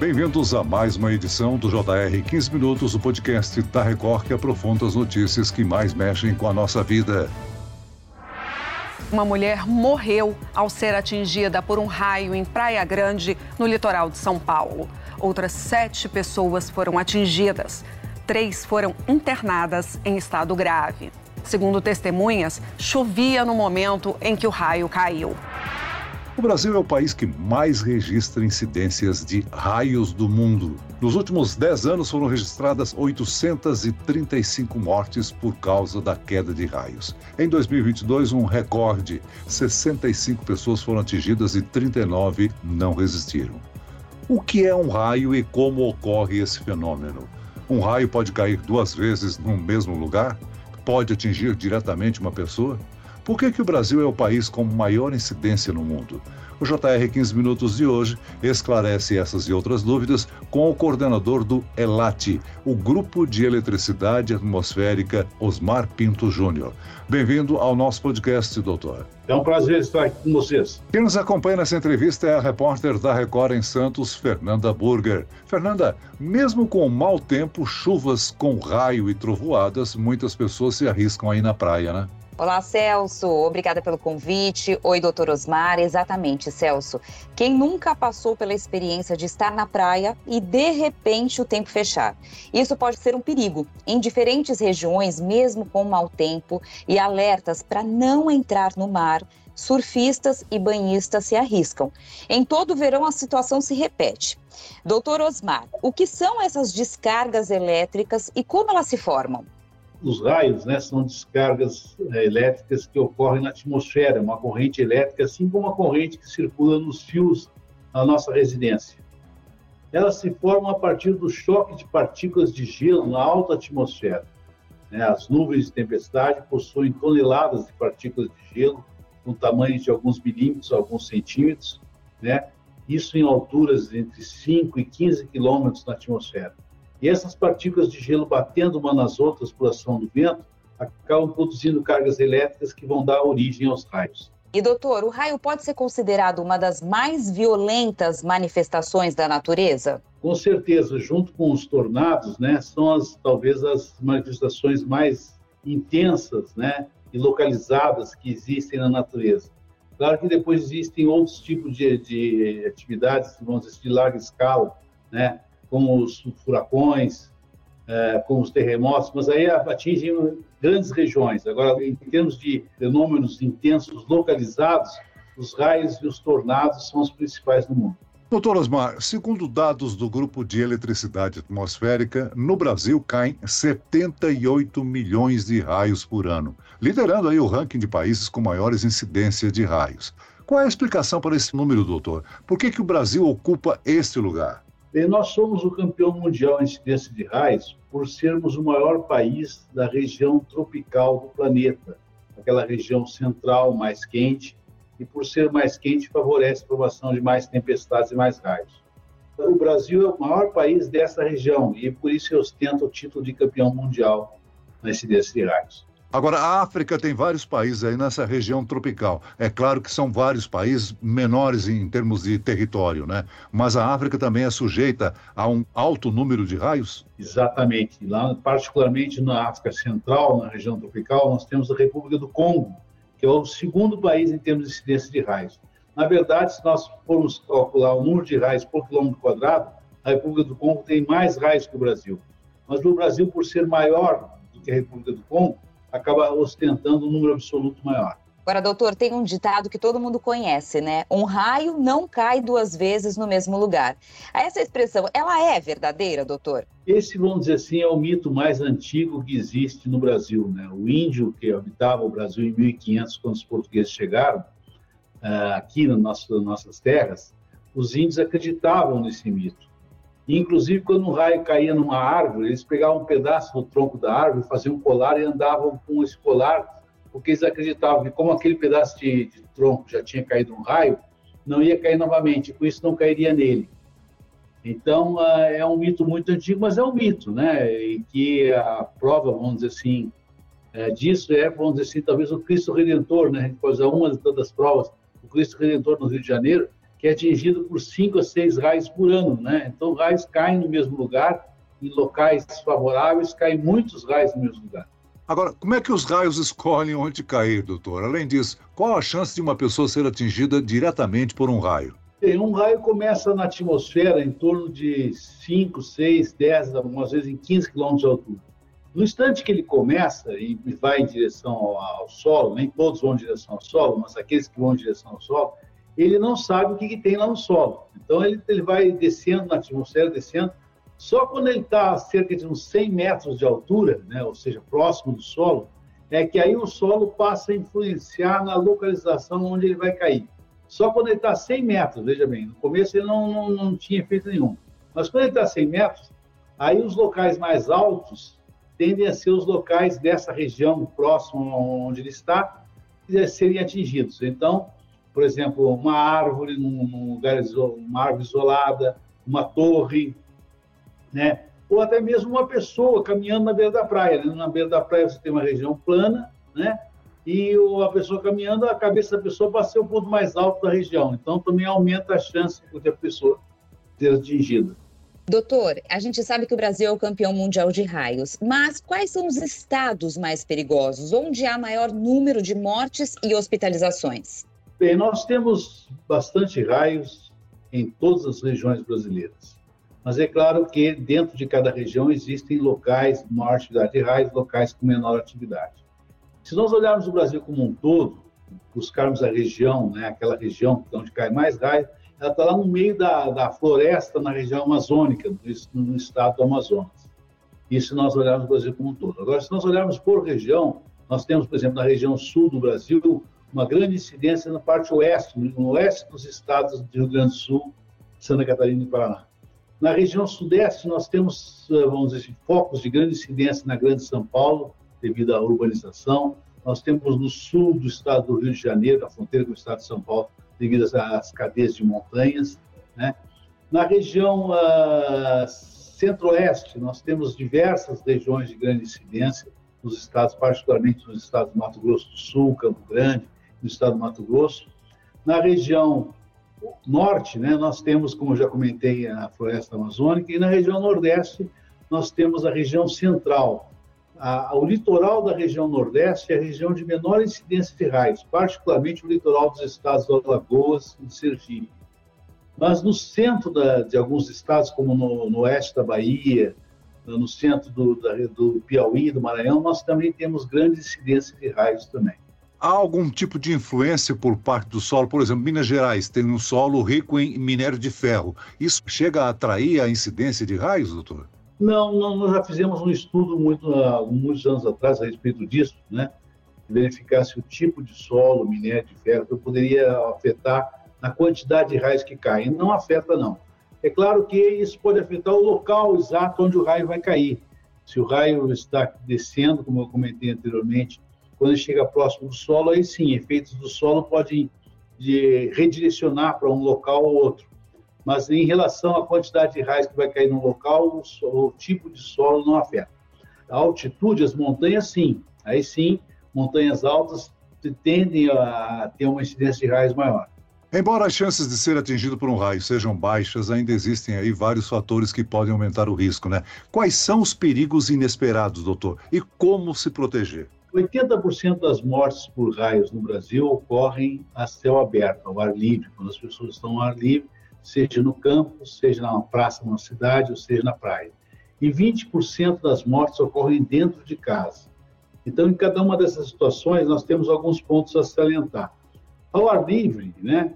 Bem-vindos a mais uma edição do JR 15 Minutos, o podcast da Record que aprofunda as notícias que mais mexem com a nossa vida. Uma mulher morreu ao ser atingida por um raio em Praia Grande, no litoral de São Paulo. Outras sete pessoas foram atingidas. Três foram internadas em estado grave. Segundo testemunhas, chovia no momento em que o raio caiu. O Brasil é o país que mais registra incidências de raios do mundo. Nos últimos 10 anos foram registradas 835 mortes por causa da queda de raios. Em 2022, um recorde: 65 pessoas foram atingidas e 39 não resistiram. O que é um raio e como ocorre esse fenômeno? Um raio pode cair duas vezes no mesmo lugar? Pode atingir diretamente uma pessoa? Por que, que o Brasil é o país com maior incidência no mundo? O JR 15 Minutos de hoje esclarece essas e outras dúvidas com o coordenador do ELAT, o Grupo de Eletricidade Atmosférica, Osmar Pinto Júnior. Bem-vindo ao nosso podcast, doutor. É um prazer estar aqui com vocês. Quem nos acompanha nessa entrevista é a repórter da Record em Santos, Fernanda Burger. Fernanda, mesmo com mau tempo, chuvas com raio e trovoadas, muitas pessoas se arriscam aí na praia, né? Olá, Celso. Obrigada pelo convite. Oi, doutor Osmar. Exatamente, Celso. Quem nunca passou pela experiência de estar na praia e de repente o tempo fechar? Isso pode ser um perigo. Em diferentes regiões, mesmo com mau tempo e alertas para não entrar no mar, surfistas e banhistas se arriscam. Em todo o verão, a situação se repete. Doutor Osmar, o que são essas descargas elétricas e como elas se formam? Os raios né, são descargas é, elétricas que ocorrem na atmosfera, uma corrente elétrica, assim como uma corrente que circula nos fios na nossa residência. Elas se formam a partir do choque de partículas de gelo na alta atmosfera. Né? As nuvens de tempestade possuem toneladas de partículas de gelo, com tamanhos de alguns milímetros, alguns centímetros, né? isso em alturas entre 5 e 15 quilômetros na atmosfera. E essas partículas de gelo batendo uma nas outras por ação do vento acabam produzindo cargas elétricas que vão dar origem aos raios. E doutor, o raio pode ser considerado uma das mais violentas manifestações da natureza? Com certeza, junto com os tornados, né, são as talvez as manifestações mais intensas, né, e localizadas que existem na natureza. Claro que depois existem outros tipos de, de atividades, vamos dizer, de larga escala, né, como os furacões, é, com os terremotos, mas aí atingem grandes regiões. Agora, em termos de fenômenos intensos localizados, os raios e os tornados são os principais no mundo. Doutor Osmar, segundo dados do Grupo de Eletricidade Atmosférica, no Brasil caem 78 milhões de raios por ano, liderando aí o ranking de países com maiores incidências de raios. Qual é a explicação para esse número, doutor? Por que, que o Brasil ocupa este lugar? Nós somos o campeão mundial em incidência de raios por sermos o maior país da região tropical do planeta, aquela região central mais quente, e por ser mais quente favorece a formação de mais tempestades e mais raios. O Brasil é o maior país dessa região e por isso ostenta o título de campeão mundial na incidência de raios. Agora, a África tem vários países aí nessa região tropical. É claro que são vários países menores em termos de território, né? Mas a África também é sujeita a um alto número de raios? Exatamente. Lá, particularmente na África Central, na região tropical, nós temos a República do Congo, que é o segundo país em termos de incidência de raios. Na verdade, se nós formos calcular o número de raios por quilômetro quadrado, a República do Congo tem mais raios que o Brasil. Mas o Brasil, por ser maior do que a República do Congo, acaba ostentando um número absoluto maior. Agora, doutor, tem um ditado que todo mundo conhece, né? Um raio não cai duas vezes no mesmo lugar. Essa expressão, ela é verdadeira, doutor? Esse, vamos dizer assim, é o mito mais antigo que existe no Brasil, né? O índio que habitava o Brasil em 1500, quando os portugueses chegaram uh, aqui nas nossas terras, os índios acreditavam nesse mito. Inclusive, quando um raio caía numa árvore, eles pegavam um pedaço do tronco da árvore, faziam um colar e andavam com esse colar porque eles acreditavam que como aquele pedaço de, de tronco já tinha caído um raio, não ia cair novamente, com isso não cairia nele. Então, uh, é um mito muito antigo, mas é um mito, né? E que a prova, vamos dizer assim, é, disso é, vamos dizer assim, talvez o Cristo Redentor, né? A gente pode usar uma das provas, o Cristo Redentor no Rio de Janeiro, que é atingido por cinco a seis raios por ano, né? Então, raios caem no mesmo lugar, em locais favoráveis, caem muitos raios no mesmo lugar. Agora, como é que os raios escolhem onde cair, doutor? Além disso, qual a chance de uma pessoa ser atingida diretamente por um raio? Um raio começa na atmosfera em torno de 5, 6, 10, algumas vezes em 15 quilômetros de altura. No instante que ele começa e vai em direção ao, ao, solo, nem todos vão em direção ao solo, mas aqueles que vão em direção ao solo, ele não sabe o que, que tem lá no solo. Então ele, ele vai descendo na atmosfera, descendo. Só quando ele está a cerca de uns 100 metros de altura, né, ou seja, próximo do solo, é que aí o solo passa a influenciar na localização onde ele vai cair. Só quando ele está a 100 metros, veja bem, no começo ele não, não, não tinha efeito nenhum. Mas quando ele está a 100 metros, aí os locais mais altos tendem a ser os locais dessa região próxima onde ele está, seriam atingidos. Então, por exemplo, uma árvore num, num lugar, uma árvore isolada, uma torre, né? Ou até mesmo uma pessoa caminhando na beira da praia. Né? Na beira da praia você tem uma região plana, né? E a pessoa caminhando, a cabeça da pessoa passa a ser o ponto mais alto da região. Então, também aumenta a chance de a pessoa ter atingido. Doutor, a gente sabe que o Brasil é o campeão mundial de raios, mas quais são os estados mais perigosos, onde há maior número de mortes e hospitalizações? Bem, nós temos bastante raios em todas as regiões brasileiras. Mas é claro que dentro de cada região existem locais com maior atividade de raios, locais com menor atividade. Se nós olharmos o Brasil como um todo, buscarmos a região, né, aquela região onde cai mais raios, ela está lá no meio da, da floresta, na região amazônica, no, no estado do Amazonas. Isso se nós olharmos o Brasil como um todo. Agora, se nós olharmos por região, nós temos, por exemplo, na região sul do Brasil, uma grande incidência na parte oeste, no oeste dos estados de Rio Grande do Sul, Santa Catarina e Paraná. Na região sudeste, nós temos, eh, vamos dizer, focos de grande incidência na Grande São Paulo, devido à urbanização. Nós temos no sul do estado do Rio de Janeiro, a fronteira com o estado de São Paulo, devido às cadeias de montanhas. Né? Na região uh, centro-oeste, nós temos diversas regiões de grande incidência, nos estados, particularmente nos estados do Mato Grosso do Sul, Campo Grande, no estado do Mato Grosso. Na região norte, né, nós temos, como já comentei, a floresta amazônica, e na região nordeste, nós temos a região central. A, o litoral da região nordeste é a região de menor incidência de raios, particularmente o litoral dos estados de Alagoas e Sergipe. Mas no centro da, de alguns estados, como no, no oeste da Bahia, no centro do, da, do Piauí, do Maranhão, nós também temos grande incidência de raios também. Há algum tipo de influência por parte do solo? Por exemplo, Minas Gerais tem um solo rico em minério de ferro. Isso chega a atrair a incidência de raios, doutor? Não, não nós já fizemos um estudo muito, há muitos anos atrás a respeito disso, né? Verificar se o tipo de solo, minério de ferro, poderia afetar na quantidade de raios que caem. Não afeta, não. É claro que isso pode afetar o local exato onde o raio vai cair. Se o raio está descendo, como eu comentei anteriormente, quando chega próximo do solo, aí sim, efeitos do solo podem de redirecionar para um local ou outro. Mas em relação à quantidade de raios que vai cair no local, o, o tipo de solo não afeta. A altitude, as montanhas, sim. Aí sim, montanhas altas tendem a ter uma incidência de raios maior. Embora as chances de ser atingido por um raio sejam baixas, ainda existem aí vários fatores que podem aumentar o risco, né? Quais são os perigos inesperados, doutor? E como se proteger? 80% das mortes por raios no Brasil ocorrem a céu aberto, ao ar livre, quando as pessoas estão ao ar livre, seja no campo, seja na praça, numa cidade, ou seja na praia. E 20% das mortes ocorrem dentro de casa. Então, em cada uma dessas situações, nós temos alguns pontos a salientar. Ao ar livre, né,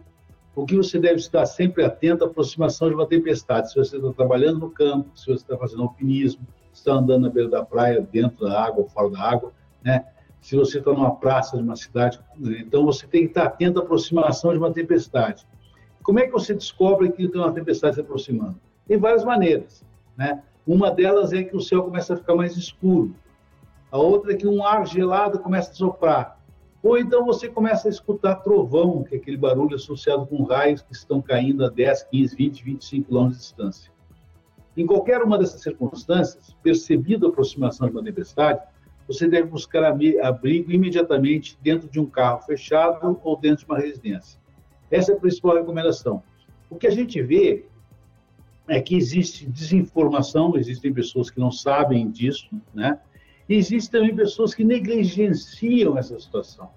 o que você deve estar sempre atento à aproximação de uma tempestade. Se você está trabalhando no campo, se você está fazendo alpinismo, está andando na beira da praia, dentro da água fora da água, né? Se você está numa praça de uma cidade, então você tem que estar atento à aproximação de uma tempestade. Como é que você descobre que tem uma tempestade se aproximando? Tem várias maneiras, né? Uma delas é que o céu começa a ficar mais escuro. A outra é que um ar gelado começa a soprar. Ou então você começa a escutar trovão, que é aquele barulho associado com raios que estão caindo a 10, 15, 20, 25 quilômetros de distância. Em qualquer uma dessas circunstâncias, percebido a aproximação de uma tempestade, você deve buscar abrigo imediatamente dentro de um carro fechado ou dentro de uma residência. Essa é a principal recomendação. O que a gente vê é que existe desinformação, existem pessoas que não sabem disso, né? E existem também pessoas que negligenciam essa situação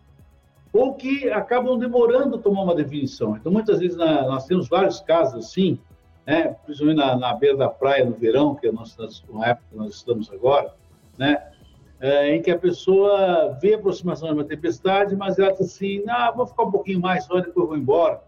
ou que acabam demorando a tomar uma definição. Então, muitas vezes, na, nós temos vários casos assim, né, principalmente na, na beira da praia no verão, que é a nossa uma época que nós estamos agora, né, é, em que a pessoa vê a aproximação de uma tempestade, mas ela diz assim, ah, vou ficar um pouquinho mais, só depois vou embora.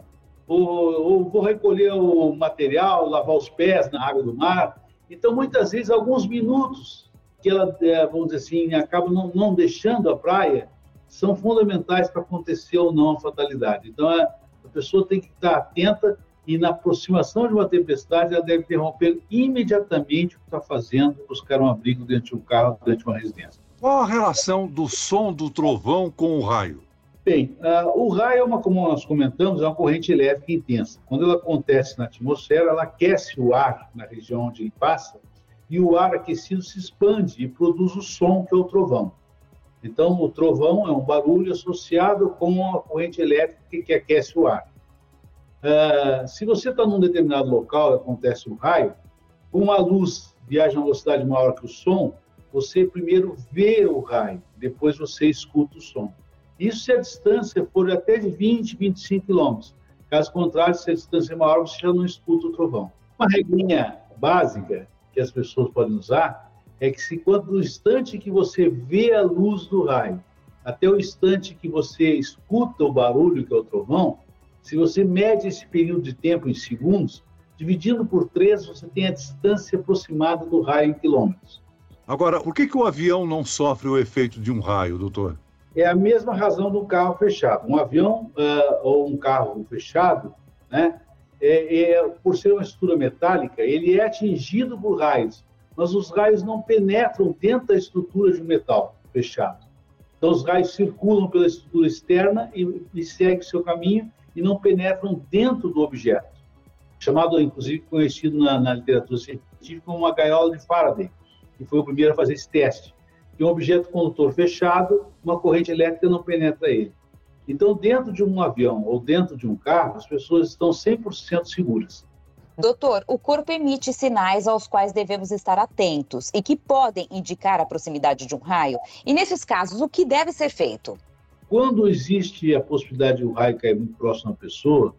Ou, ou, vou recolher o material, lavar os pés na água do mar. Então, muitas vezes, alguns minutos que ela, é, vamos dizer assim, acaba não, não deixando a praia, são fundamentais para acontecer ou não a fatalidade. Então, a, a pessoa tem que estar atenta e na aproximação de uma tempestade, ela deve interromper imediatamente o que está fazendo, buscar um abrigo dentro de um carro, dentro de uma residência. Qual a relação do som do trovão com o raio? Bem, uh, o raio é uma, como nós comentamos, é uma corrente elétrica intensa. Quando ela acontece na atmosfera, ela aquece o ar na região onde ele passa e o ar aquecido se expande e produz o som que é o trovão. Então, o trovão é um barulho associado com a corrente elétrica que aquece o ar. Uh, se você está num determinado local e acontece um raio, como a luz viaja a uma velocidade maior que o som, você primeiro vê o raio, depois você escuta o som. Isso se a distância for até de 20, 25 quilômetros. Caso contrário, se a distância é maior, você já não escuta o trovão. Uma regrinha básica que as pessoas podem usar é que se quando no instante que você vê a luz do raio, até o instante que você escuta o barulho que é o trovão, se você mede esse período de tempo em segundos, dividindo por três, você tem a distância aproximada do raio em quilômetros. Agora, por que, que o avião não sofre o efeito de um raio, doutor? É a mesma razão do carro fechado. Um avião uh, ou um carro fechado, né, é, é, por ser uma estrutura metálica, ele é atingido por raios, mas os raios não penetram dentro da estrutura de um metal fechado. Então, os raios circulam pela estrutura externa e, e seguem seu caminho e não penetram dentro do objeto. Chamado, inclusive, conhecido na, na literatura científica como uma gaiola de Faraday, que foi o primeiro a fazer esse teste. Que um objeto condutor fechado, uma corrente elétrica não penetra ele. Então, dentro de um avião ou dentro de um carro, as pessoas estão 100% seguras. Doutor, o corpo emite sinais aos quais devemos estar atentos e que podem indicar a proximidade de um raio. E nesses casos, o que deve ser feito? Quando existe a possibilidade de um raio cair muito próximo à pessoa,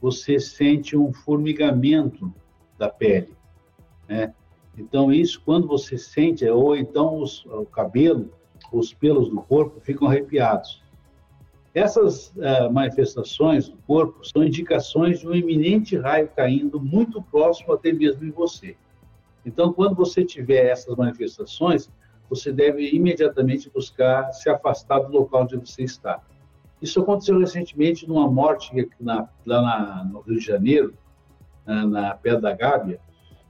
você sente um formigamento da pele, né? Então isso, quando você sente, ou então os, o cabelo, os pelos do corpo ficam arrepiados. Essas uh, manifestações do corpo são indicações de um iminente raio caindo muito próximo até mesmo em você. Então, quando você tiver essas manifestações, você deve imediatamente buscar se afastar do local onde você está. Isso aconteceu recentemente numa morte na, lá na, no Rio de Janeiro, na, Pedra da Gávea,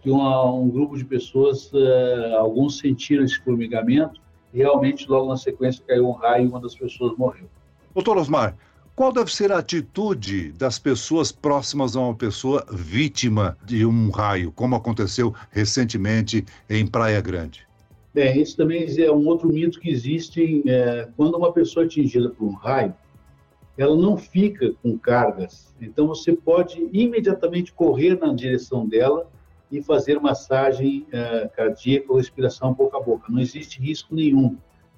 que uma, um grupo de pessoas, uh, alguns sentiram esse formigamento e realmente logo na sequência caiu um raio e uma das pessoas morreu. Doutor Osmar, qual deve ser a atitude das pessoas próximas a uma pessoa vítima de um raio, como aconteceu recentemente em Praia Grande? Bem, esse também é um outro mito que existe. É, quando uma pessoa é atingida por um raio, ela não fica com cargas. Então, você pode imediatamente correr na direção dela e fazer massagem é, cardíaca ou respiração boca a boca. Não existe risco nenhum.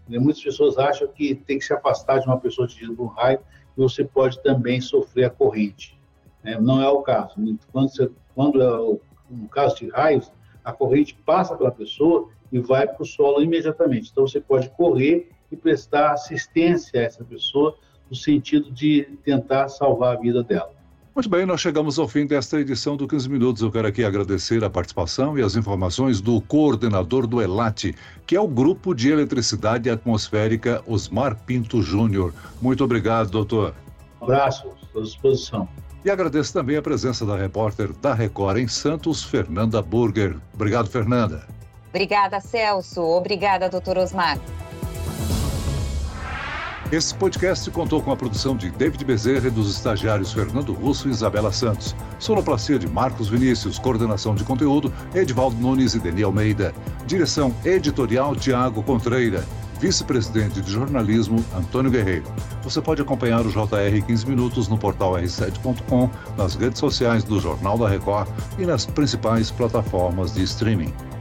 Né? Muitas pessoas acham que tem que se afastar de uma pessoa atingida por um raio e você pode também sofrer a corrente. Né? Não é o caso. Quando, você, quando é um caso de raios, a corrente passa pela pessoa e vai para o solo imediatamente. Então você pode correr e prestar assistência a essa pessoa no sentido de tentar salvar a vida dela. Muito bem, nós chegamos ao fim desta edição do 15 Minutos. Eu quero aqui agradecer a participação e as informações do coordenador do ELAT, que é o Grupo de Eletricidade Atmosférica Osmar Pinto Júnior. Muito obrigado, doutor. Um abraço, à disposição. E agradeço também a presença da repórter da Record em Santos, Fernanda Burger. Obrigado, Fernanda. Obrigada, Celso. Obrigada, doutor Osmar. Esse podcast contou com a produção de David Bezerra e dos estagiários Fernando Russo e Isabela Santos. Sonoplastia de Marcos Vinícius, coordenação de conteúdo, Edvaldo Nunes e Deni Almeida. Direção editorial, Tiago Contreira. Vice-presidente de jornalismo, Antônio Guerreiro. Você pode acompanhar o JR 15 Minutos no portal r7.com, nas redes sociais do Jornal da Record e nas principais plataformas de streaming.